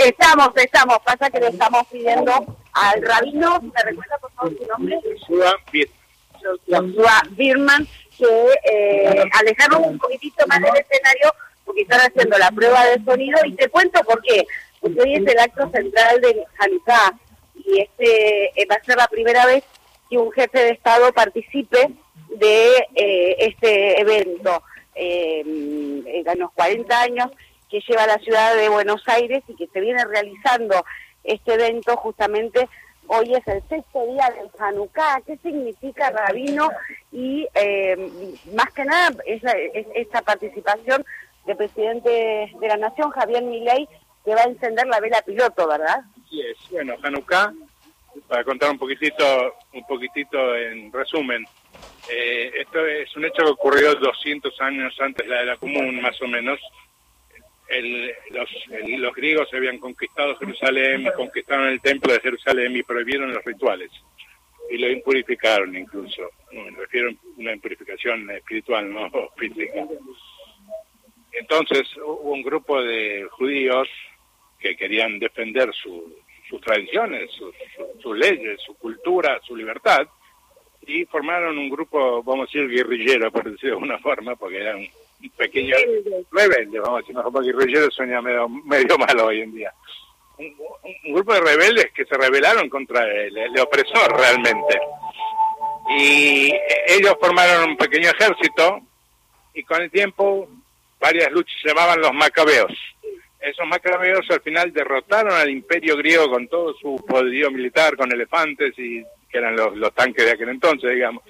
Estamos, estamos. Pasa que le estamos pidiendo al rabino, ¿me recuerda por favor su nombre? Joshua Birman. Joshua Birman, que eh, alejarnos un poquitito más del escenario porque están haciendo la prueba de sonido y te cuento por qué. Porque hoy es el acto central de Hanukkah y este eh, va a ser la primera vez que un jefe de Estado participe de eh, este evento. Eh, en los 40 años que lleva la ciudad de Buenos Aires y que se viene realizando este evento justamente hoy es el sexto día del Hanukkah, ¿qué significa Rabino? Y eh, más que nada es, es, esta participación del presidente de la Nación, Javier Milei, que va a encender la vela piloto, ¿verdad? Sí es, bueno, Hanukkah, para contar un poquitito, un poquitito en resumen, eh, esto es un hecho que ocurrió 200 años antes de la era común, más o menos, el, los, el, los griegos habían conquistado Jerusalén, conquistaron el templo de Jerusalén y prohibieron los rituales. Y lo impurificaron incluso. Me refiero a una impurificación espiritual, no física. Entonces hubo un grupo de judíos que querían defender su, sus tradiciones, sus, sus leyes, su cultura, su libertad, y formaron un grupo, vamos a decir, guerrillero, por decirlo de alguna forma, porque eran pequeño rebelde, vamos a decir, mejor porque guerrillero suena medio, medio malo hoy en día. Un, un, grupo de rebeldes que se rebelaron contra el, el, opresor realmente. Y ellos formaron un pequeño ejército y con el tiempo varias luchas se llamaban los macabeos. Esos macabeos al final derrotaron al imperio griego con todo su poderío militar, con elefantes y que eran los, los tanques de aquel entonces, digamos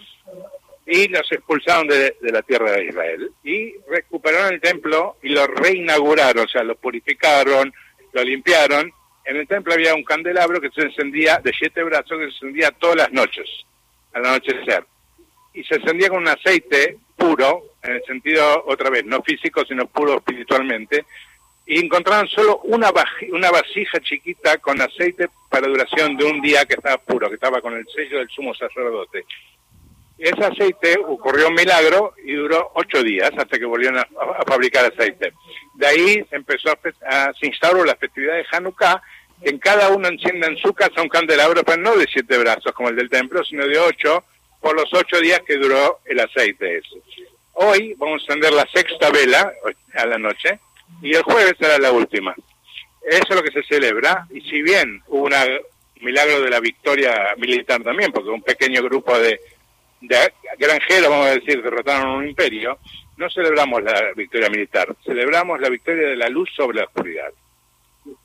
y los expulsaron de, de, la tierra de Israel y recuperaron el templo y lo reinauguraron, o sea, lo purificaron, lo limpiaron. En el templo había un candelabro que se encendía de siete brazos que se encendía todas las noches, al anochecer. Y se encendía con un aceite puro, en el sentido, otra vez, no físico, sino puro espiritualmente. Y encontraron solo una, una vasija chiquita con aceite para duración de un día que estaba puro, que estaba con el sello del sumo sacerdote ese aceite ocurrió un milagro y duró ocho días hasta que volvieron a, fabricar aceite. De ahí se empezó a, a, se instauró la festividad de Hanukkah, que en cada uno encienda en su casa un candelabro, pero no de siete brazos como el del templo, sino de ocho, por los ocho días que duró el aceite. Hoy vamos a encender la sexta vela a la noche y el jueves será la última. Eso es lo que se celebra y si bien hubo un milagro de la victoria militar también, porque un pequeño grupo de de granjeros, vamos a decir, derrotaron un imperio, no celebramos la victoria militar, celebramos la victoria de la luz sobre la oscuridad.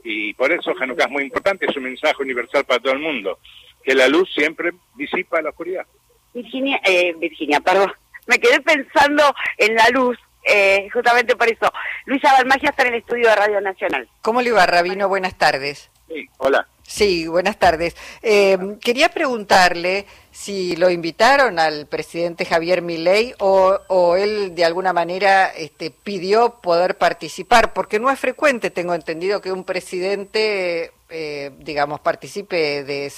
Y por eso Hanukkah es muy importante, es un mensaje universal para todo el mundo, que la luz siempre disipa la oscuridad. Virginia, eh, Virginia, perdón, me quedé pensando en la luz, eh, justamente por eso. Luisa Balmagia está en el estudio de Radio Nacional. ¿Cómo le va, Rabino? Buenas tardes. Sí, hola. Sí, buenas tardes. Eh, quería preguntarle si lo invitaron al presidente Javier Milei o, o él de alguna manera este, pidió poder participar, porque no es frecuente, tengo entendido, que un presidente, eh, digamos, participe de,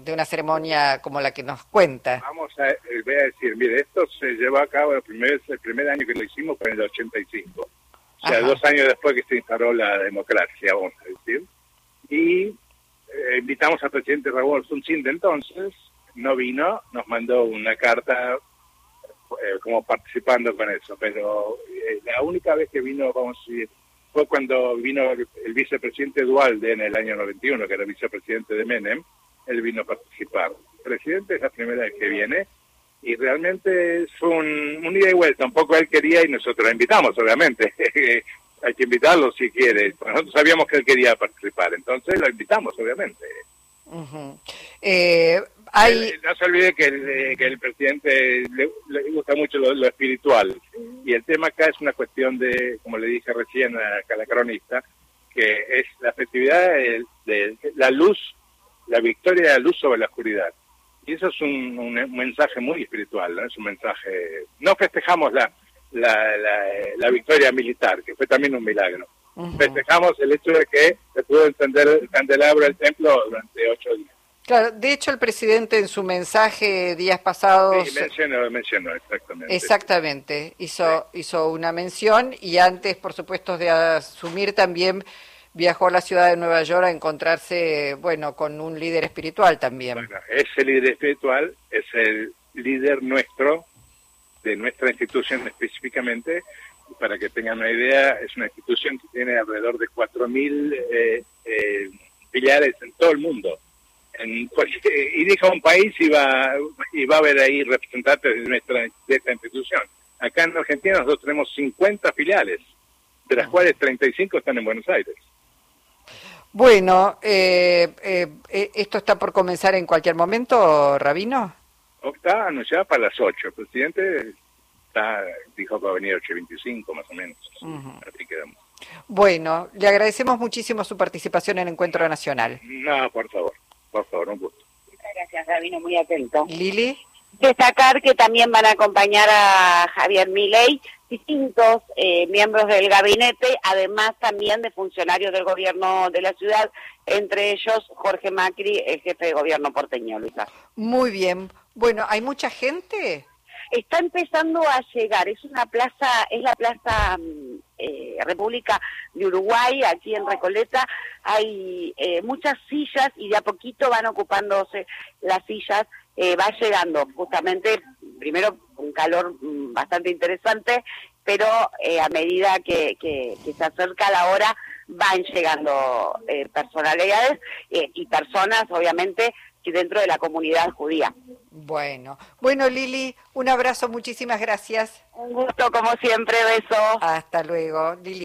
de, una ceremonia como la que nos cuenta. Vamos a, eh, voy a decir, mire, esto se llevó a cabo el primer, el primer año que lo hicimos fue en el 85, o sea, Ajá. dos años después que se instaló la democracia, vamos a decir, y eh, invitamos al presidente Raúl Alfonsín de entonces, no vino, nos mandó una carta eh, como participando con eso, pero eh, la única vez que vino, vamos a decir, fue cuando vino el, el, vicepresidente Dualde en el año 91, que era vicepresidente de Menem, él vino a participar. El presidente es la primera vez que viene y realmente es un, un ida y vuelta, un poco él quería y nosotros lo invitamos, obviamente. hay que invitarlo si quiere. Nosotros sabíamos que él quería participar, entonces lo invitamos, obviamente. Uh -huh. eh, hay... No se olvide que el, que el presidente le, le gusta mucho lo, lo, espiritual y el tema acá es una cuestión de, como le dije recién a la cronista, que es la festividad de, de, la luz, la victoria de la luz sobre la oscuridad. Y eso es un, un mensaje muy espiritual, ¿no? es un mensaje... No festejamos la, la, la, la, victoria militar, que fue también un milagro. Uh -huh. Festejamos el hecho de que se pudo encender el candelabro del templo durante ocho días. Claro, de hecho el presidente en su mensaje días pasados... Sí, mencionó, mencionó, exactamente. Exactamente, hizo, sí. hizo una mención y antes, por supuesto, de asumir también viajó a la ciudad de Nueva York a encontrarse, bueno, con un líder espiritual también. Bueno, ese líder espiritual es el líder nuestro, de nuestra institución específicamente, para que tengan una idea, es una institución que tiene alrededor de 4.000 eh, eh, filiales en todo el mundo. En, y deja un país y va, y va a haber ahí representantes de, nuestra, de esta institución. Acá en Argentina nosotros tenemos 50 filiales, de las cuales 35 están en Buenos Aires. Bueno, eh, eh, eh, ¿esto está por comenzar en cualquier momento, Rabino? Está anunciado para las 8. El presidente está, dijo que va a venir 8.25 más o menos. Así quedamos. Bueno, le agradecemos muchísimo su participación en el Encuentro Nacional. No, por favor, por favor, un gusto. Muchas gracias, Rabino, muy atento. Lili. Destacar que también van a acompañar a Javier Milei distintos eh, miembros del gabinete, además también de funcionarios del gobierno de la ciudad, entre ellos Jorge Macri, el jefe de gobierno porteño, Luisa. Muy bien. Bueno, ¿hay mucha gente? Está empezando a llegar, es una plaza, es la plaza mm, eh, República de Uruguay, aquí en Recoleta, hay eh, muchas sillas y de a poquito van ocupándose las sillas, eh, va llegando justamente, primero un calor mm, bastante interesante, pero a medida que, que, se acerca la hora van llegando personalidades y personas, obviamente, dentro de la comunidad judía. Bueno, bueno Lili, un abrazo, muchísimas gracias. Un gusto como siempre, beso. Hasta luego, Lili.